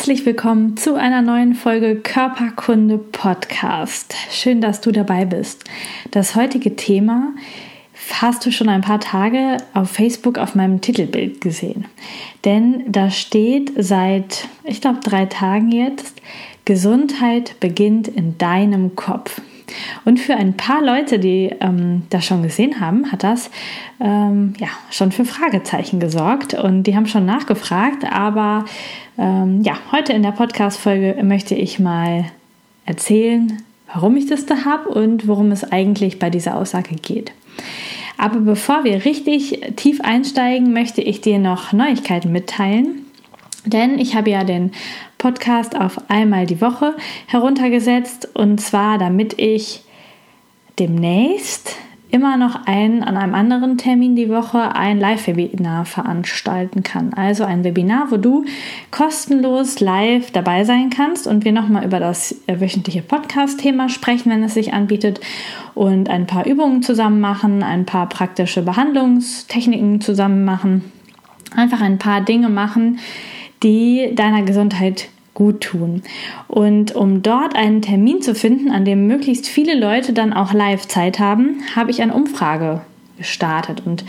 Herzlich willkommen zu einer neuen Folge Körperkunde Podcast. Schön, dass du dabei bist. Das heutige Thema hast du schon ein paar Tage auf Facebook auf meinem Titelbild gesehen. Denn da steht seit, ich glaube, drei Tagen jetzt, Gesundheit beginnt in deinem Kopf. Und für ein paar Leute, die ähm, das schon gesehen haben, hat das ähm, ja schon für Fragezeichen gesorgt und die haben schon nachgefragt. Aber ähm, ja, heute in der Podcast-Folge möchte ich mal erzählen, warum ich das da habe und worum es eigentlich bei dieser Aussage geht. Aber bevor wir richtig tief einsteigen, möchte ich dir noch Neuigkeiten mitteilen. Denn ich habe ja den Podcast auf einmal die Woche heruntergesetzt und zwar damit ich demnächst immer noch ein, an einem anderen Termin die Woche ein Live-Webinar veranstalten kann. Also ein Webinar, wo du kostenlos live dabei sein kannst und wir nochmal über das wöchentliche Podcast-Thema sprechen, wenn es sich anbietet und ein paar Übungen zusammen machen, ein paar praktische Behandlungstechniken zusammen machen. Einfach ein paar Dinge machen, die deiner Gesundheit gut tun. Und um dort einen Termin zu finden, an dem möglichst viele Leute dann auch live Zeit haben, habe ich eine Umfrage gestartet und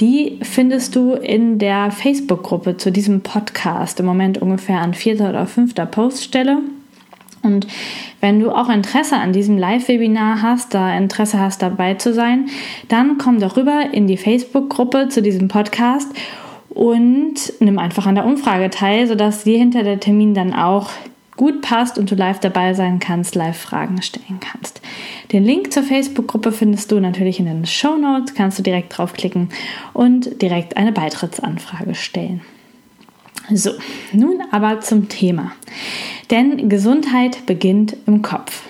die findest du in der Facebook-Gruppe zu diesem Podcast im Moment ungefähr an vierter oder fünfter Poststelle. Und wenn du auch Interesse an diesem Live-Webinar hast, da Interesse hast dabei zu sein, dann komm doch rüber in die Facebook-Gruppe zu diesem Podcast und nimm einfach an der Umfrage teil, sodass dir hinter der Termin dann auch gut passt und du live dabei sein kannst, live Fragen stellen kannst. Den Link zur Facebook-Gruppe findest du natürlich in den Show Notes, kannst du direkt draufklicken und direkt eine Beitrittsanfrage stellen. So, nun aber zum Thema. Denn Gesundheit beginnt im Kopf.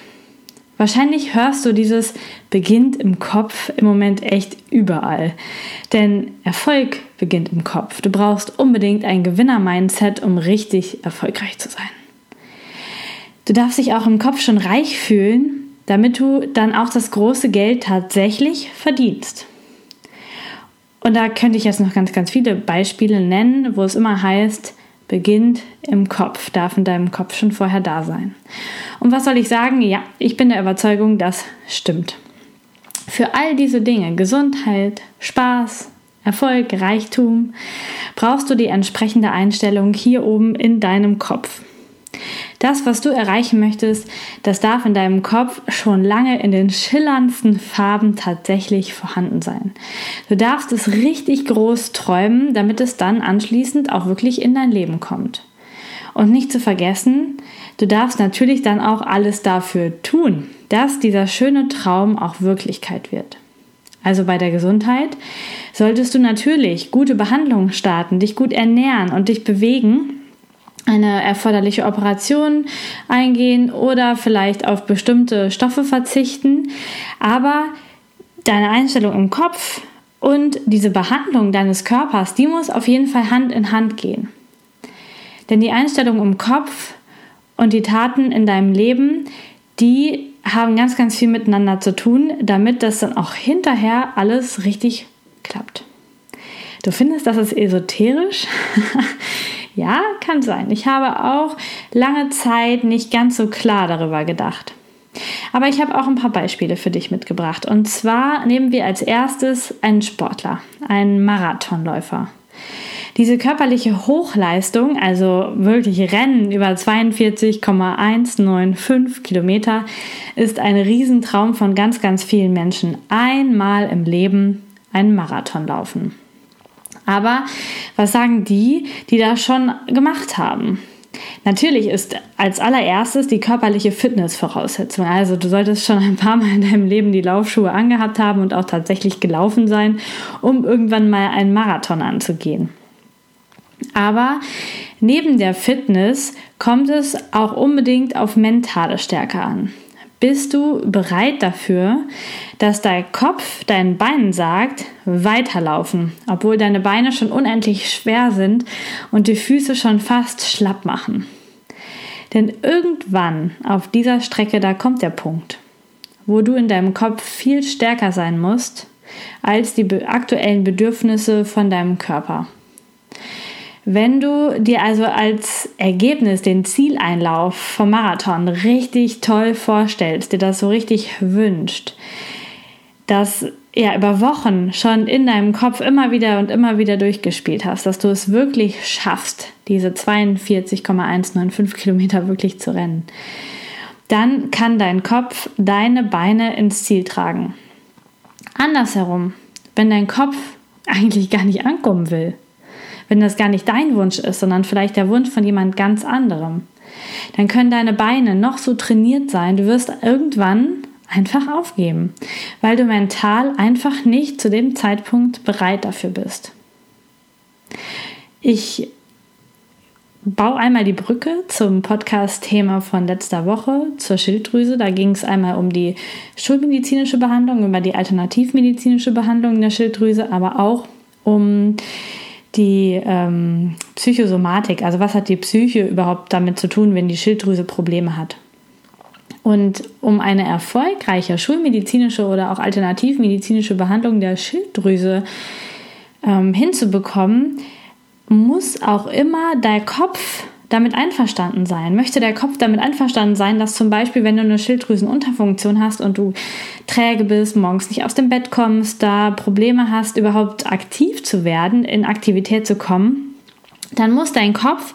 Wahrscheinlich hörst du dieses beginnt im Kopf im Moment echt überall. Denn Erfolg beginnt im Kopf. Du brauchst unbedingt ein Gewinner-Mindset, um richtig erfolgreich zu sein. Du darfst dich auch im Kopf schon reich fühlen, damit du dann auch das große Geld tatsächlich verdienst. Und da könnte ich jetzt noch ganz, ganz viele Beispiele nennen, wo es immer heißt, beginnt im Kopf, darf in deinem Kopf schon vorher da sein. Und was soll ich sagen? Ja, ich bin der Überzeugung, das stimmt. Für all diese Dinge, Gesundheit, Spaß, Erfolg, Reichtum, brauchst du die entsprechende Einstellung hier oben in deinem Kopf. Das, was du erreichen möchtest, das darf in deinem Kopf schon lange in den schillerndsten Farben tatsächlich vorhanden sein. Du darfst es richtig groß träumen, damit es dann anschließend auch wirklich in dein Leben kommt. Und nicht zu vergessen, du darfst natürlich dann auch alles dafür tun, dass dieser schöne Traum auch Wirklichkeit wird. Also bei der Gesundheit solltest du natürlich gute Behandlungen starten, dich gut ernähren und dich bewegen, eine erforderliche Operation eingehen oder vielleicht auf bestimmte Stoffe verzichten. Aber deine Einstellung im Kopf und diese Behandlung deines Körpers, die muss auf jeden Fall Hand in Hand gehen. Denn die Einstellung im Kopf und die Taten in deinem Leben, die haben ganz, ganz viel miteinander zu tun, damit das dann auch hinterher alles richtig klappt. Du findest, das ist esoterisch? ja, kann sein. Ich habe auch lange Zeit nicht ganz so klar darüber gedacht. Aber ich habe auch ein paar Beispiele für dich mitgebracht. Und zwar nehmen wir als erstes einen Sportler, einen Marathonläufer. Diese körperliche Hochleistung, also wirklich Rennen über 42,195 Kilometer, ist ein Riesentraum von ganz, ganz vielen Menschen. Einmal im Leben einen Marathon laufen. Aber was sagen die, die das schon gemacht haben? Natürlich ist als allererstes die körperliche Fitness Voraussetzung. Also du solltest schon ein paar Mal in deinem Leben die Laufschuhe angehabt haben und auch tatsächlich gelaufen sein, um irgendwann mal einen Marathon anzugehen. Aber neben der Fitness kommt es auch unbedingt auf mentale Stärke an. Bist du bereit dafür, dass dein Kopf deinen Beinen sagt, weiterlaufen, obwohl deine Beine schon unendlich schwer sind und die Füße schon fast schlapp machen. Denn irgendwann auf dieser Strecke, da kommt der Punkt, wo du in deinem Kopf viel stärker sein musst als die aktuellen Bedürfnisse von deinem Körper. Wenn du dir also als Ergebnis den Zieleinlauf vom Marathon richtig toll vorstellst, dir das so richtig wünscht, dass ja über Wochen schon in deinem Kopf immer wieder und immer wieder durchgespielt hast, dass du es wirklich schaffst, diese 42,195 Kilometer wirklich zu rennen, dann kann dein Kopf deine Beine ins Ziel tragen. Andersherum, wenn dein Kopf eigentlich gar nicht ankommen will, wenn das gar nicht dein Wunsch ist, sondern vielleicht der Wunsch von jemand ganz anderem, dann können deine Beine noch so trainiert sein, du wirst irgendwann einfach aufgeben, weil du mental einfach nicht zu dem Zeitpunkt bereit dafür bist. Ich baue einmal die Brücke zum Podcast-Thema von letzter Woche zur Schilddrüse. Da ging es einmal um die schulmedizinische Behandlung, über die alternativmedizinische Behandlung der Schilddrüse, aber auch um die ähm, Psychosomatik, also was hat die Psyche überhaupt damit zu tun, wenn die Schilddrüse Probleme hat. Und um eine erfolgreiche schulmedizinische oder auch alternativmedizinische Behandlung der Schilddrüse ähm, hinzubekommen, muss auch immer dein Kopf damit einverstanden sein? Möchte der Kopf damit einverstanden sein, dass zum Beispiel, wenn du eine Schilddrüsenunterfunktion hast und du träge bist, morgens nicht aus dem Bett kommst, da Probleme hast, überhaupt aktiv zu werden, in Aktivität zu kommen, dann muss dein Kopf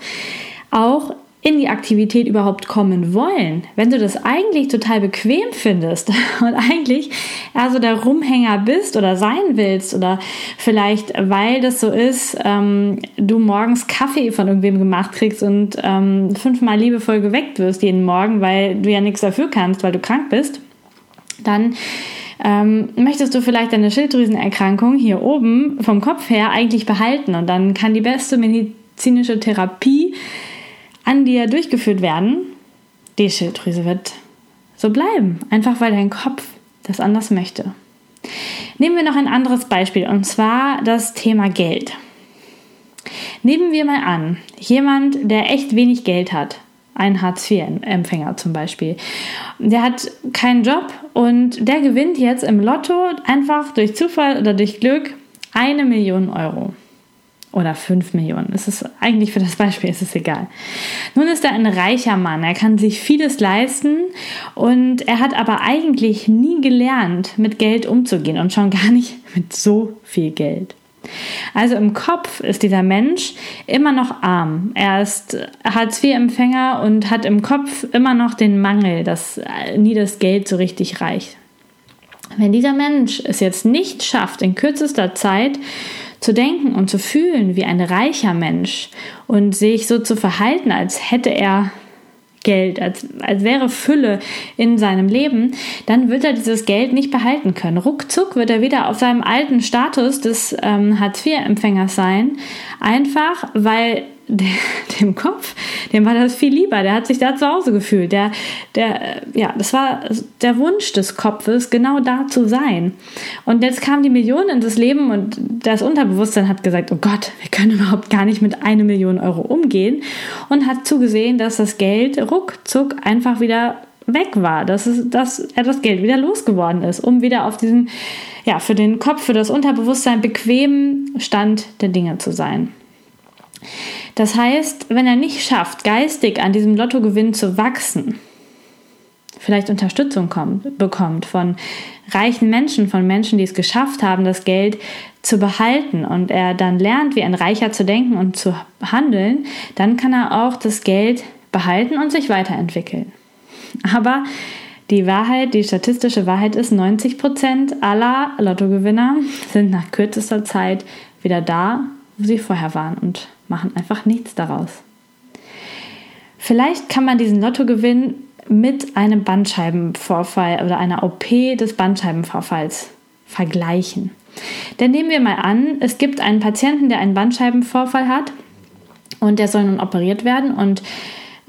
auch in die Aktivität überhaupt kommen wollen, wenn du das eigentlich total bequem findest und eigentlich also der Rumhänger bist oder sein willst oder vielleicht, weil das so ist, ähm, du morgens Kaffee von irgendwem gemacht kriegst und ähm, fünfmal liebevoll geweckt wirst jeden Morgen, weil du ja nichts dafür kannst, weil du krank bist, dann ähm, möchtest du vielleicht deine Schilddrüsenerkrankung hier oben vom Kopf her eigentlich behalten und dann kann die beste medizinische Therapie an dir durchgeführt werden, die Schilddrüse wird so bleiben, einfach weil dein Kopf das anders möchte. Nehmen wir noch ein anderes Beispiel und zwar das Thema Geld. Nehmen wir mal an, jemand, der echt wenig Geld hat, ein Hartz-IV-Empfänger zum Beispiel, der hat keinen Job und der gewinnt jetzt im Lotto einfach durch Zufall oder durch Glück eine Million Euro oder 5 Millionen. Es ist eigentlich für das Beispiel ist es egal. Nun ist er ein reicher Mann. Er kann sich vieles leisten und er hat aber eigentlich nie gelernt, mit Geld umzugehen und schon gar nicht mit so viel Geld. Also im Kopf ist dieser Mensch immer noch arm. Er ist Hartz-IV-Empfänger und hat im Kopf immer noch den Mangel, dass nie das Geld so richtig reicht. Wenn dieser Mensch es jetzt nicht schafft, in kürzester Zeit zu denken und zu fühlen wie ein reicher Mensch und sich so zu verhalten, als hätte er Geld, als, als wäre Fülle in seinem Leben, dann wird er dieses Geld nicht behalten können. Ruckzuck wird er wieder auf seinem alten Status des ähm, Hartz-IV-Empfängers sein, einfach weil dem Kopf, dem war das viel lieber. Der hat sich da zu Hause gefühlt. Der, der, ja, das war der Wunsch des Kopfes, genau da zu sein. Und jetzt kam die Million in das Leben und das Unterbewusstsein hat gesagt, oh Gott, wir können überhaupt gar nicht mit einer Million Euro umgehen und hat zugesehen, dass das Geld ruckzuck einfach wieder weg war, dass, es, dass er das Geld wieder losgeworden ist, um wieder auf diesem, ja, für den Kopf, für das Unterbewusstsein bequemen Stand der Dinge zu sein. Das heißt, wenn er nicht schafft, geistig an diesem Lottogewinn zu wachsen, vielleicht Unterstützung kommt, bekommt von reichen Menschen, von Menschen, die es geschafft haben, das Geld zu behalten und er dann lernt, wie ein Reicher zu denken und zu handeln, dann kann er auch das Geld behalten und sich weiterentwickeln. Aber die Wahrheit, die statistische Wahrheit ist, 90 Prozent aller Lottogewinner sind nach kürzester Zeit wieder da, wo sie vorher waren und machen einfach nichts daraus. Vielleicht kann man diesen Lottogewinn mit einem Bandscheibenvorfall oder einer OP des Bandscheibenvorfalls vergleichen. Denn nehmen wir mal an, es gibt einen Patienten, der einen Bandscheibenvorfall hat und der soll nun operiert werden und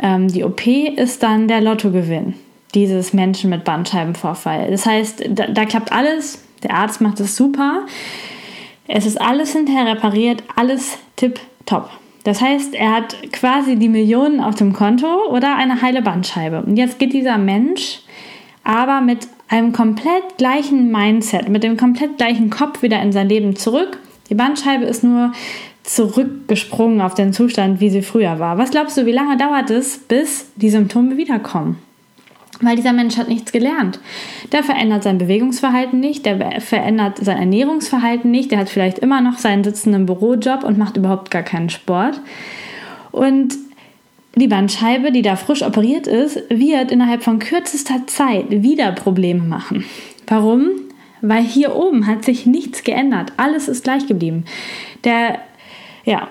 ähm, die OP ist dann der Lottogewinn. dieses Menschen mit Bandscheibenvorfall. Das heißt, da, da klappt alles, der Arzt macht es super, es ist alles hinterher repariert, alles tipptopp. Das heißt, er hat quasi die Millionen auf dem Konto oder eine heile Bandscheibe. Und jetzt geht dieser Mensch aber mit einem komplett gleichen Mindset, mit dem komplett gleichen Kopf wieder in sein Leben zurück. Die Bandscheibe ist nur zurückgesprungen auf den Zustand, wie sie früher war. Was glaubst du, wie lange dauert es, bis die Symptome wiederkommen? Weil dieser Mensch hat nichts gelernt. Der verändert sein Bewegungsverhalten nicht, der verändert sein Ernährungsverhalten nicht, der hat vielleicht immer noch seinen sitzenden Bürojob und macht überhaupt gar keinen Sport. Und die Bandscheibe, die da frisch operiert ist, wird innerhalb von kürzester Zeit wieder Probleme machen. Warum? Weil hier oben hat sich nichts geändert. Alles ist gleich geblieben. Der, ja,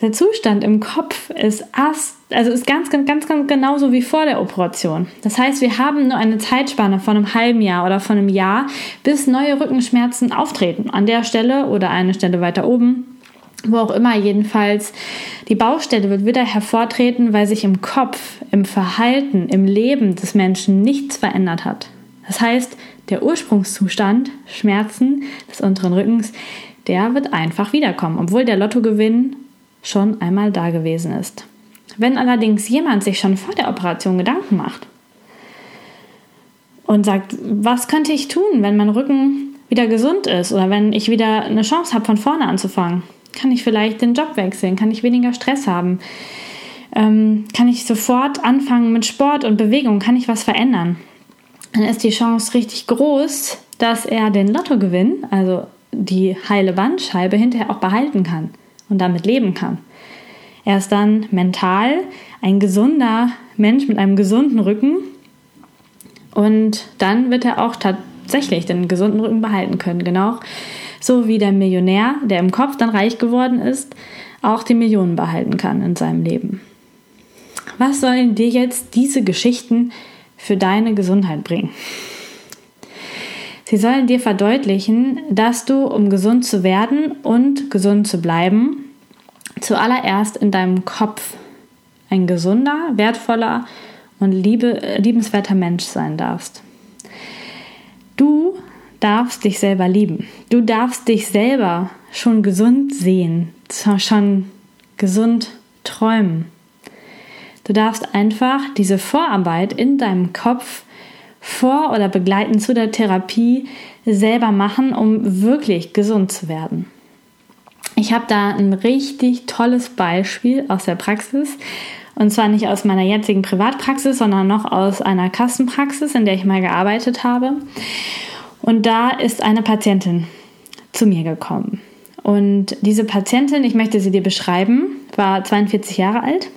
der Zustand im Kopf ist ast, also ist ganz, ganz, ganz, ganz genauso wie vor der Operation. Das heißt, wir haben nur eine Zeitspanne von einem halben Jahr oder von einem Jahr, bis neue Rückenschmerzen auftreten. An der Stelle oder eine Stelle weiter oben wo auch immer jedenfalls, die Baustelle wird wieder hervortreten, weil sich im Kopf, im Verhalten, im Leben des Menschen nichts verändert hat. Das heißt, der Ursprungszustand, Schmerzen des unteren Rückens, der wird einfach wiederkommen, obwohl der Lottogewinn schon einmal da gewesen ist. Wenn allerdings jemand sich schon vor der Operation Gedanken macht und sagt, was könnte ich tun, wenn mein Rücken wieder gesund ist oder wenn ich wieder eine Chance habe, von vorne anzufangen, kann ich vielleicht den Job wechseln? Kann ich weniger Stress haben? Ähm, kann ich sofort anfangen mit Sport und Bewegung? Kann ich was verändern? Dann ist die Chance richtig groß, dass er den Lottogewinn, also die heile Bandscheibe, hinterher auch behalten kann und damit leben kann. Er ist dann mental ein gesunder Mensch mit einem gesunden Rücken und dann wird er auch tatsächlich den gesunden Rücken behalten können. Genau so wie der Millionär, der im Kopf dann reich geworden ist, auch die Millionen behalten kann in seinem Leben. Was sollen dir jetzt diese Geschichten für deine Gesundheit bringen? Sie sollen dir verdeutlichen, dass du, um gesund zu werden und gesund zu bleiben, zuallererst in deinem Kopf ein gesunder, wertvoller und liebe, liebenswerter Mensch sein darfst. Du darfst dich selber lieben. Du darfst dich selber schon gesund sehen, schon gesund träumen. Du darfst einfach diese Vorarbeit in deinem Kopf vor oder begleitend zu der Therapie selber machen, um wirklich gesund zu werden. Ich habe da ein richtig tolles Beispiel aus der Praxis. Und zwar nicht aus meiner jetzigen Privatpraxis, sondern noch aus einer Kassenpraxis, in der ich mal gearbeitet habe. Und da ist eine Patientin zu mir gekommen. Und diese Patientin, ich möchte sie dir beschreiben, war 42 Jahre alt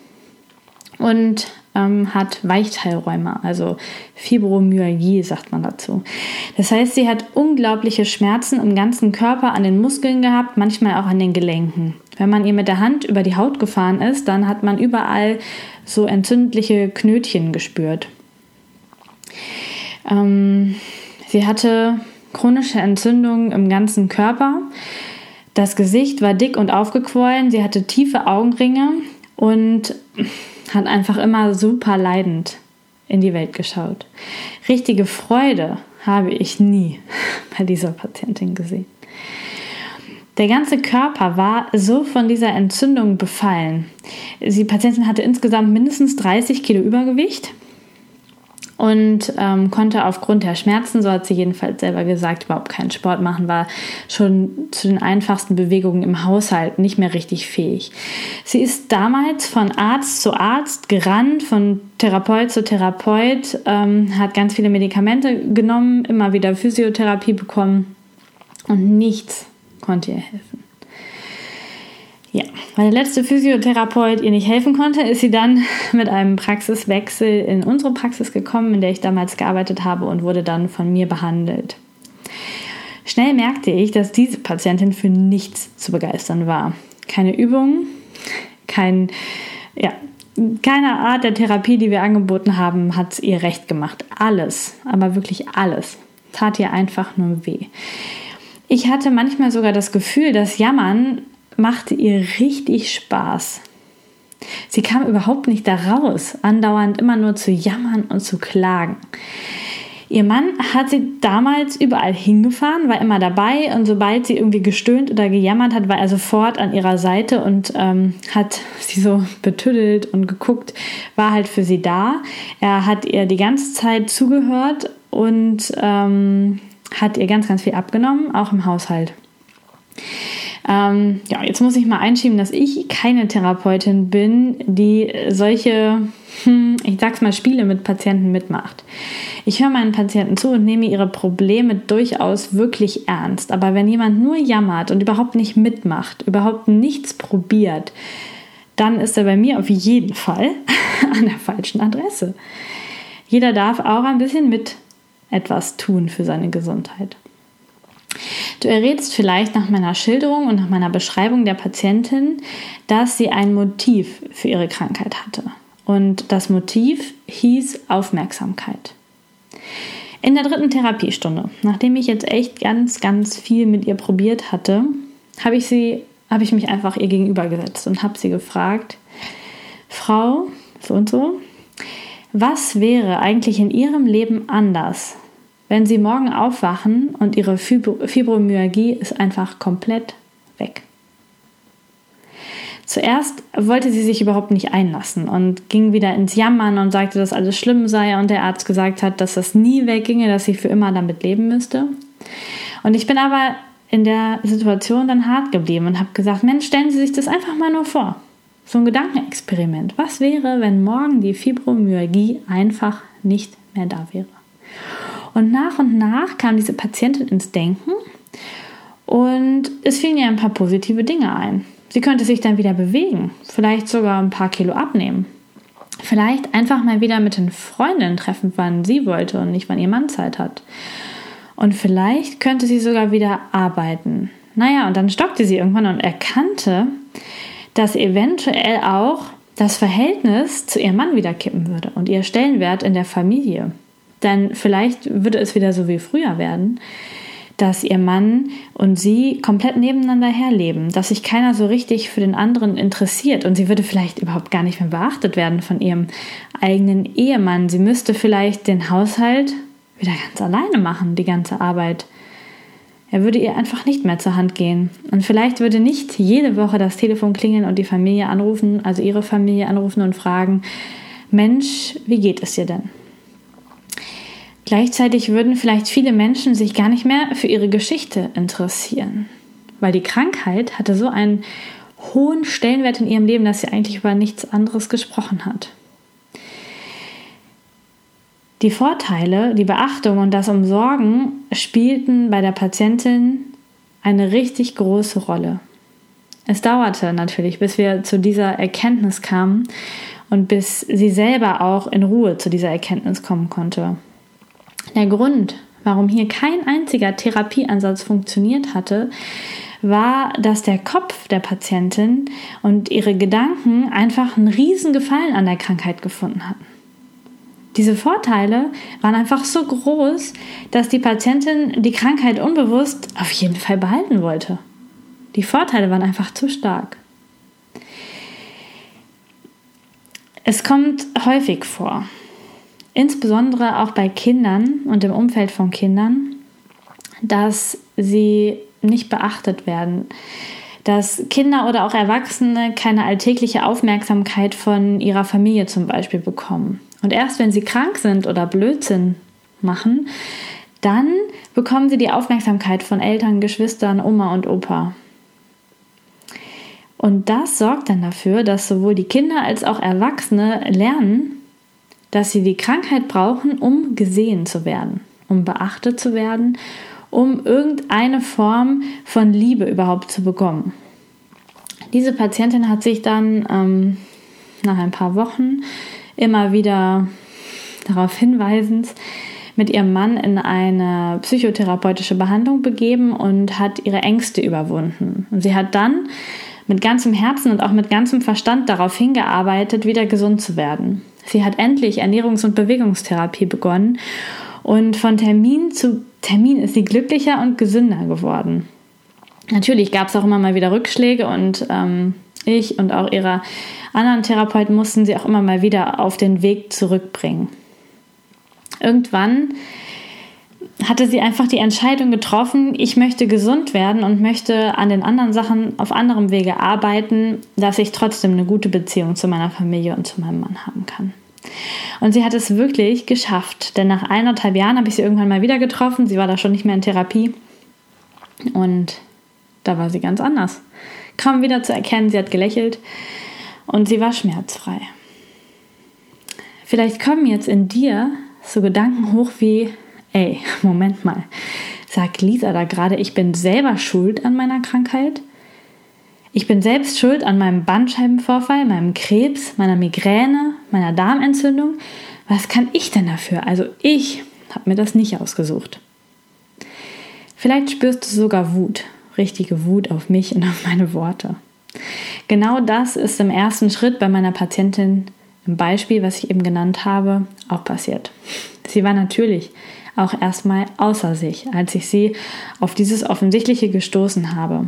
und ähm, hat Weichteilräume, also Fibromyalgie sagt man dazu. Das heißt, sie hat unglaubliche Schmerzen im ganzen Körper, an den Muskeln gehabt, manchmal auch an den Gelenken. Wenn man ihr mit der Hand über die Haut gefahren ist, dann hat man überall so entzündliche Knötchen gespürt. Ähm, Sie hatte chronische Entzündungen im ganzen Körper. Das Gesicht war dick und aufgequollen. Sie hatte tiefe Augenringe und hat einfach immer super leidend in die Welt geschaut. Richtige Freude habe ich nie bei dieser Patientin gesehen. Der ganze Körper war so von dieser Entzündung befallen. Die Patientin hatte insgesamt mindestens 30 Kilo Übergewicht und ähm, konnte aufgrund der Schmerzen, so hat sie jedenfalls selber gesagt, überhaupt keinen Sport machen, war schon zu den einfachsten Bewegungen im Haushalt nicht mehr richtig fähig. Sie ist damals von Arzt zu Arzt gerannt, von Therapeut zu Therapeut, ähm, hat ganz viele Medikamente genommen, immer wieder Physiotherapie bekommen und nichts konnte ihr helfen. Ja, der letzte Physiotherapeut ihr nicht helfen konnte, ist sie dann mit einem Praxiswechsel in unsere Praxis gekommen, in der ich damals gearbeitet habe und wurde dann von mir behandelt. Schnell merkte ich, dass diese Patientin für nichts zu begeistern war. Keine Übungen, kein, ja, keine Art der Therapie, die wir angeboten haben, hat ihr recht gemacht. Alles, aber wirklich alles, tat ihr einfach nur weh. Ich hatte manchmal sogar das Gefühl, dass Jammern machte ihr richtig Spaß. Sie kam überhaupt nicht da raus, andauernd immer nur zu jammern und zu klagen. Ihr Mann hat sie damals überall hingefahren, war immer dabei und sobald sie irgendwie gestöhnt oder gejammert hat, war er sofort an ihrer Seite und ähm, hat sie so betüdelt und geguckt, war halt für sie da. Er hat ihr die ganze Zeit zugehört und ähm, hat ihr ganz, ganz viel abgenommen, auch im Haushalt. Ähm, ja, jetzt muss ich mal einschieben, dass ich keine Therapeutin bin, die solche, hm, ich sag's mal, Spiele mit Patienten mitmacht. Ich höre meinen Patienten zu und nehme ihre Probleme durchaus wirklich ernst. Aber wenn jemand nur jammert und überhaupt nicht mitmacht, überhaupt nichts probiert, dann ist er bei mir auf jeden Fall an der falschen Adresse. Jeder darf auch ein bisschen mit etwas tun für seine Gesundheit. Du errätst vielleicht nach meiner Schilderung und nach meiner Beschreibung der Patientin, dass sie ein Motiv für ihre Krankheit hatte. Und das Motiv hieß Aufmerksamkeit. In der dritten Therapiestunde, nachdem ich jetzt echt ganz, ganz viel mit ihr probiert hatte, habe ich sie, habe ich mich einfach ihr gegenüber gesetzt und habe sie gefragt, Frau, so und so, was wäre eigentlich in Ihrem Leben anders, wenn Sie morgen aufwachen und Ihre Fibromyalgie ist einfach komplett weg. Zuerst wollte sie sich überhaupt nicht einlassen und ging wieder ins Jammern und sagte, dass alles schlimm sei und der Arzt gesagt hat, dass das nie wegginge, dass sie für immer damit leben müsste. Und ich bin aber in der Situation dann hart geblieben und habe gesagt, Mensch, stellen Sie sich das einfach mal nur vor. So ein Gedankenexperiment. Was wäre, wenn morgen die Fibromyalgie einfach nicht mehr da wäre? Und nach und nach kam diese Patientin ins Denken und es fielen ihr ein paar positive Dinge ein. Sie könnte sich dann wieder bewegen, vielleicht sogar ein paar Kilo abnehmen. Vielleicht einfach mal wieder mit den Freundinnen treffen, wann sie wollte und nicht wann ihr Mann Zeit hat. Und vielleicht könnte sie sogar wieder arbeiten. Naja, und dann stockte sie irgendwann und erkannte, dass eventuell auch das Verhältnis zu ihrem Mann wieder kippen würde und ihr Stellenwert in der Familie. Denn vielleicht würde es wieder so wie früher werden, dass ihr Mann und sie komplett nebeneinander herleben, dass sich keiner so richtig für den anderen interessiert und sie würde vielleicht überhaupt gar nicht mehr beachtet werden von ihrem eigenen Ehemann. Sie müsste vielleicht den Haushalt wieder ganz alleine machen, die ganze Arbeit. Er würde ihr einfach nicht mehr zur Hand gehen. Und vielleicht würde nicht jede Woche das Telefon klingeln und die Familie anrufen, also ihre Familie anrufen und fragen, Mensch, wie geht es dir denn? Gleichzeitig würden vielleicht viele Menschen sich gar nicht mehr für ihre Geschichte interessieren, weil die Krankheit hatte so einen hohen Stellenwert in ihrem Leben, dass sie eigentlich über nichts anderes gesprochen hat. Die Vorteile, die Beachtung und das Umsorgen spielten bei der Patientin eine richtig große Rolle. Es dauerte natürlich, bis wir zu dieser Erkenntnis kamen und bis sie selber auch in Ruhe zu dieser Erkenntnis kommen konnte. Der Grund, warum hier kein einziger Therapieansatz funktioniert hatte, war, dass der Kopf der Patientin und ihre Gedanken einfach einen riesen Gefallen an der Krankheit gefunden hatten. Diese Vorteile waren einfach so groß, dass die Patientin die Krankheit unbewusst auf jeden Fall behalten wollte. Die Vorteile waren einfach zu stark. Es kommt häufig vor, insbesondere auch bei Kindern und im Umfeld von Kindern, dass sie nicht beachtet werden, dass Kinder oder auch Erwachsene keine alltägliche Aufmerksamkeit von ihrer Familie zum Beispiel bekommen. Und erst wenn sie krank sind oder Blödsinn machen, dann bekommen sie die Aufmerksamkeit von Eltern, Geschwistern, Oma und Opa. Und das sorgt dann dafür, dass sowohl die Kinder als auch Erwachsene lernen, dass sie die Krankheit brauchen, um gesehen zu werden, um beachtet zu werden, um irgendeine Form von Liebe überhaupt zu bekommen. Diese Patientin hat sich dann ähm, nach ein paar Wochen immer wieder darauf hinweisend mit ihrem Mann in eine psychotherapeutische Behandlung begeben und hat ihre Ängste überwunden. Und sie hat dann mit ganzem Herzen und auch mit ganzem Verstand darauf hingearbeitet, wieder gesund zu werden. Sie hat endlich Ernährungs- und Bewegungstherapie begonnen und von Termin zu Termin ist sie glücklicher und gesünder geworden. Natürlich gab es auch immer mal wieder Rückschläge und ähm, Ich und auch ihre anderen Therapeuten mussten sie auch immer mal wieder auf den Weg zurückbringen. Irgendwann hatte sie einfach die Entscheidung getroffen, ich möchte gesund werden und möchte an den anderen Sachen auf anderem Wege arbeiten, dass ich trotzdem eine gute Beziehung zu meiner Familie und zu meinem Mann haben kann. Und sie hat es wirklich geschafft, denn nach eineinhalb Jahren habe ich sie irgendwann mal wieder getroffen. Sie war da schon nicht mehr in Therapie und da war sie ganz anders. Kaum wieder zu erkennen, sie hat gelächelt und sie war schmerzfrei. Vielleicht kommen jetzt in dir so Gedanken hoch wie, ey, Moment mal, sagt Lisa da gerade, ich bin selber schuld an meiner Krankheit? Ich bin selbst schuld an meinem Bandscheibenvorfall, meinem Krebs, meiner Migräne, meiner Darmentzündung. Was kann ich denn dafür? Also ich habe mir das nicht ausgesucht. Vielleicht spürst du sogar Wut, richtige Wut auf mich und auf meine Worte. Genau das ist im ersten Schritt bei meiner Patientin im Beispiel, was ich eben genannt habe, auch passiert. Sie war natürlich auch erstmal außer sich, als ich sie auf dieses Offensichtliche gestoßen habe.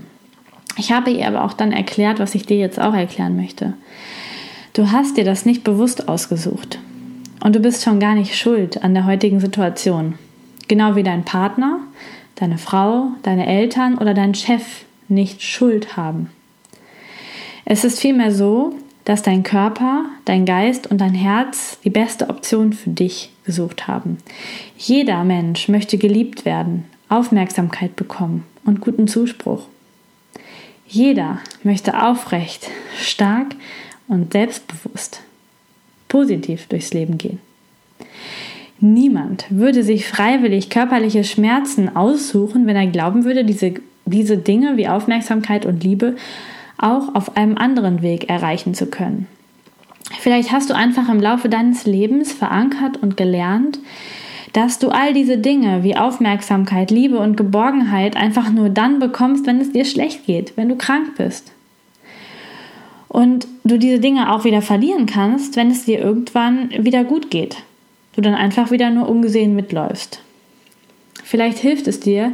Ich habe ihr aber auch dann erklärt, was ich dir jetzt auch erklären möchte. Du hast dir das nicht bewusst ausgesucht. Und du bist schon gar nicht schuld an der heutigen Situation. Genau wie dein Partner, deine Frau, deine Eltern oder dein Chef nicht Schuld haben. Es ist vielmehr so, dass dein Körper, dein Geist und dein Herz die beste Option für dich gesucht haben. Jeder Mensch möchte geliebt werden, Aufmerksamkeit bekommen und guten Zuspruch. Jeder möchte aufrecht, stark und selbstbewusst, positiv durchs Leben gehen. Niemand würde sich freiwillig körperliche Schmerzen aussuchen, wenn er glauben würde, diese, diese Dinge wie Aufmerksamkeit und Liebe auch auf einem anderen Weg erreichen zu können. Vielleicht hast du einfach im Laufe deines Lebens verankert und gelernt, dass du all diese Dinge wie Aufmerksamkeit, Liebe und Geborgenheit einfach nur dann bekommst, wenn es dir schlecht geht, wenn du krank bist. Und du diese Dinge auch wieder verlieren kannst, wenn es dir irgendwann wieder gut geht. Du dann einfach wieder nur ungesehen mitläufst. Vielleicht hilft es dir,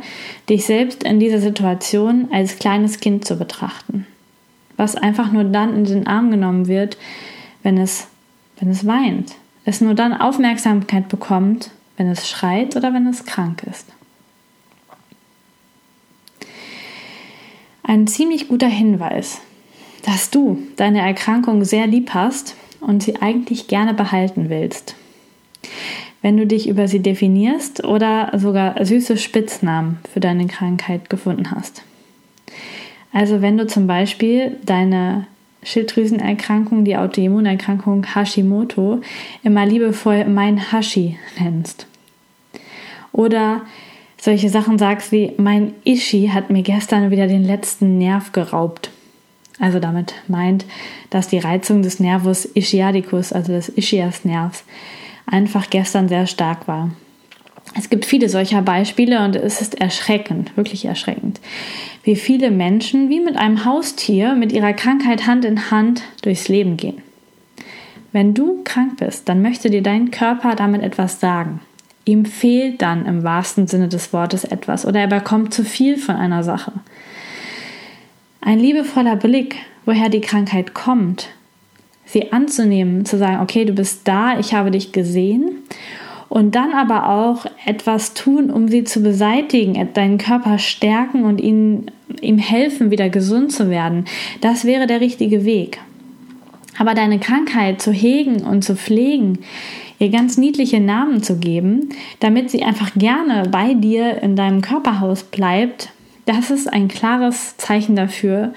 dich selbst in dieser Situation als kleines Kind zu betrachten, was einfach nur dann in den Arm genommen wird, wenn es, wenn es weint, es nur dann Aufmerksamkeit bekommt, wenn es schreit oder wenn es krank ist. Ein ziemlich guter Hinweis, dass du deine Erkrankung sehr lieb hast und sie eigentlich gerne behalten willst. Wenn du dich über sie definierst oder sogar süße Spitznamen für deine Krankheit gefunden hast. Also wenn du zum Beispiel deine Schilddrüsenerkrankung, die Autoimmunerkrankung Hashimoto, immer liebevoll mein Hashi nennst. Oder solche Sachen sagst wie, mein Ishi hat mir gestern wieder den letzten Nerv geraubt. Also damit meint, dass die Reizung des Nervus ischiadicus, also des Ischiasnervs, einfach gestern sehr stark war. Es gibt viele solcher Beispiele und es ist erschreckend, wirklich erschreckend, wie viele Menschen wie mit einem Haustier mit ihrer Krankheit Hand in Hand durchs Leben gehen. Wenn du krank bist, dann möchte dir dein Körper damit etwas sagen. Ihm fehlt dann im wahrsten Sinne des Wortes etwas oder er bekommt zu viel von einer Sache. Ein liebevoller Blick, woher die Krankheit kommt, sie anzunehmen, zu sagen, okay, du bist da, ich habe dich gesehen und dann aber auch etwas tun, um sie zu beseitigen, deinen Körper stärken und ihn, ihm helfen, wieder gesund zu werden. Das wäre der richtige Weg. Aber deine Krankheit zu hegen und zu pflegen, ihr ganz niedliche Namen zu geben, damit sie einfach gerne bei dir in deinem Körperhaus bleibt, das ist ein klares Zeichen dafür,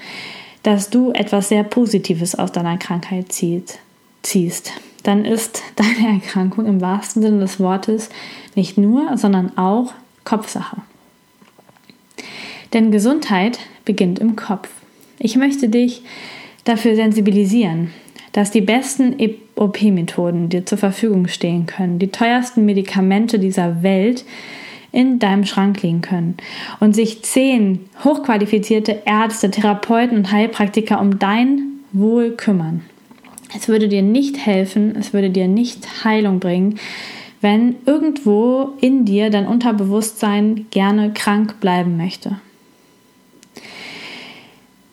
dass du etwas sehr Positives aus deiner Krankheit ziehst dann ist deine Erkrankung im wahrsten Sinne des Wortes nicht nur, sondern auch Kopfsache. Denn Gesundheit beginnt im Kopf. Ich möchte dich dafür sensibilisieren, dass die besten OP-Methoden dir zur Verfügung stehen können, die teuersten Medikamente dieser Welt in deinem Schrank liegen können und sich zehn hochqualifizierte Ärzte, Therapeuten und Heilpraktiker um dein Wohl kümmern. Es würde dir nicht helfen, es würde dir nicht Heilung bringen, wenn irgendwo in dir dein Unterbewusstsein gerne krank bleiben möchte.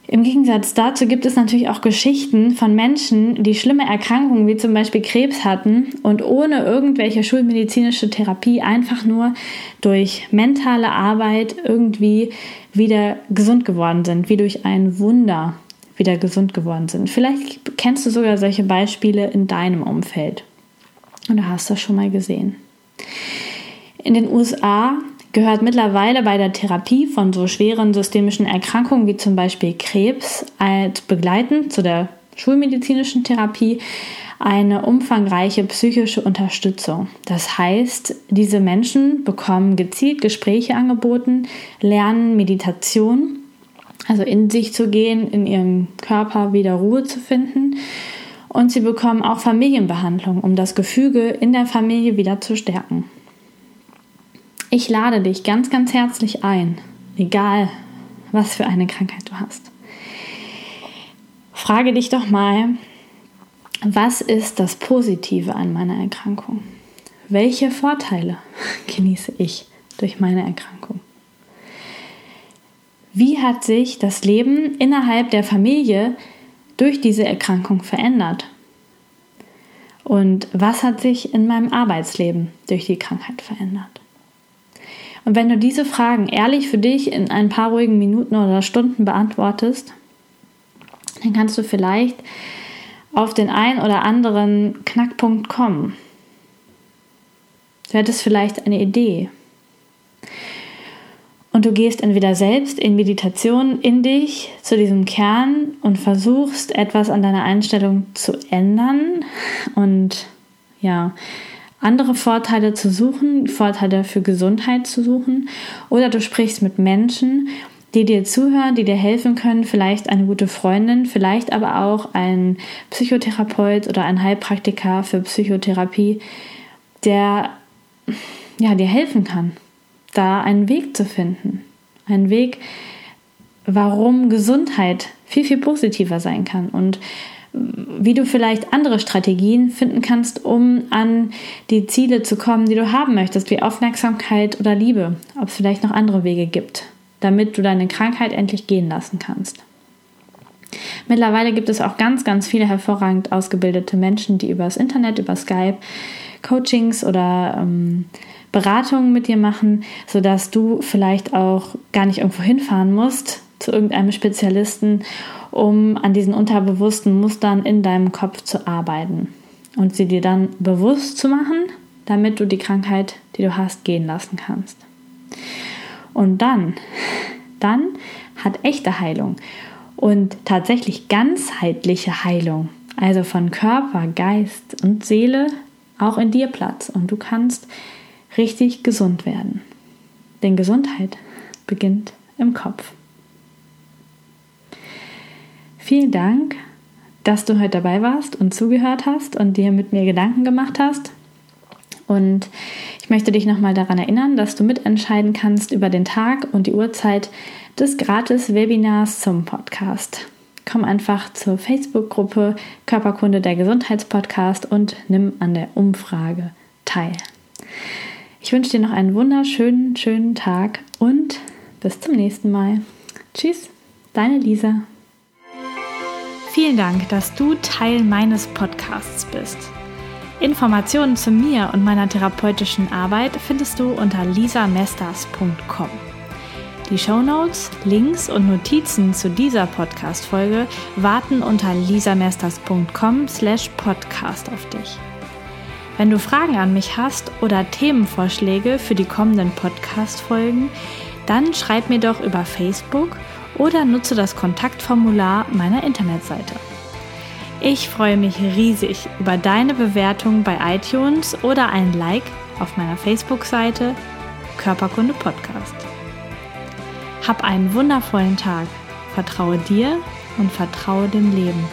Im Gegensatz dazu gibt es natürlich auch Geschichten von Menschen, die schlimme Erkrankungen wie zum Beispiel Krebs hatten und ohne irgendwelche schulmedizinische Therapie einfach nur durch mentale Arbeit irgendwie wieder gesund geworden sind, wie durch ein Wunder wieder gesund geworden sind. Vielleicht kennst du sogar solche Beispiele in deinem Umfeld oder hast das schon mal gesehen. In den USA gehört mittlerweile bei der Therapie von so schweren systemischen Erkrankungen wie zum Beispiel Krebs als begleitend zu der schulmedizinischen Therapie eine umfangreiche psychische Unterstützung. Das heißt, diese Menschen bekommen gezielt Gespräche angeboten, lernen Meditation, also in sich zu gehen, in ihrem Körper wieder Ruhe zu finden. Und sie bekommen auch Familienbehandlung, um das Gefüge in der Familie wieder zu stärken. Ich lade dich ganz, ganz herzlich ein, egal was für eine Krankheit du hast. Frage dich doch mal, was ist das Positive an meiner Erkrankung? Welche Vorteile genieße ich durch meine Erkrankung? Wie hat sich das Leben innerhalb der Familie durch diese Erkrankung verändert? Und was hat sich in meinem Arbeitsleben durch die Krankheit verändert? Und wenn du diese Fragen ehrlich für dich in ein paar ruhigen Minuten oder Stunden beantwortest, dann kannst du vielleicht auf den einen oder anderen Knackpunkt kommen. Du hättest vielleicht eine Idee. Und du gehst entweder selbst in Meditation in dich zu diesem Kern und versuchst etwas an deiner Einstellung zu ändern und ja, andere Vorteile zu suchen, Vorteile für Gesundheit zu suchen, oder du sprichst mit Menschen, die dir zuhören, die dir helfen können, vielleicht eine gute Freundin, vielleicht aber auch ein Psychotherapeut oder ein Heilpraktiker für Psychotherapie, der ja, dir helfen kann, da einen Weg zu finden. Einen Weg, warum Gesundheit viel, viel positiver sein kann und wie du vielleicht andere Strategien finden kannst, um an die Ziele zu kommen, die du haben möchtest, wie Aufmerksamkeit oder Liebe, ob es vielleicht noch andere Wege gibt, damit du deine Krankheit endlich gehen lassen kannst. Mittlerweile gibt es auch ganz, ganz viele hervorragend ausgebildete Menschen, die über das Internet, über Skype Coachings oder ähm, Beratungen mit dir machen, sodass du vielleicht auch gar nicht irgendwo hinfahren musst zu irgendeinem Spezialisten, um an diesen unterbewussten Mustern in deinem Kopf zu arbeiten und sie dir dann bewusst zu machen, damit du die Krankheit, die du hast, gehen lassen kannst. Und dann, dann hat echte Heilung und tatsächlich ganzheitliche Heilung, also von Körper, Geist und Seele, auch in dir Platz und du kannst richtig gesund werden. Denn Gesundheit beginnt im Kopf. Vielen Dank, dass du heute dabei warst und zugehört hast und dir mit mir Gedanken gemacht hast. Und ich möchte dich nochmal daran erinnern, dass du mitentscheiden kannst über den Tag und die Uhrzeit des Gratis-Webinars zum Podcast. Komm einfach zur Facebook-Gruppe Körperkunde der Gesundheitspodcast und nimm an der Umfrage teil. Ich wünsche dir noch einen wunderschönen, schönen Tag und bis zum nächsten Mal. Tschüss, deine Lisa. Vielen Dank, dass du Teil meines Podcasts bist. Informationen zu mir und meiner therapeutischen Arbeit findest du unter lisamesters.com. Die Shownotes, Links und Notizen zu dieser Podcast-Folge warten unter lisamesters.com slash podcast auf dich. Wenn du Fragen an mich hast oder Themenvorschläge für die kommenden Podcast-Folgen, dann schreib mir doch über Facebook – oder nutze das Kontaktformular meiner Internetseite. Ich freue mich riesig über deine Bewertung bei iTunes oder ein Like auf meiner Facebook-Seite Körperkunde Podcast. Hab einen wundervollen Tag. Vertraue dir und vertraue dem Leben.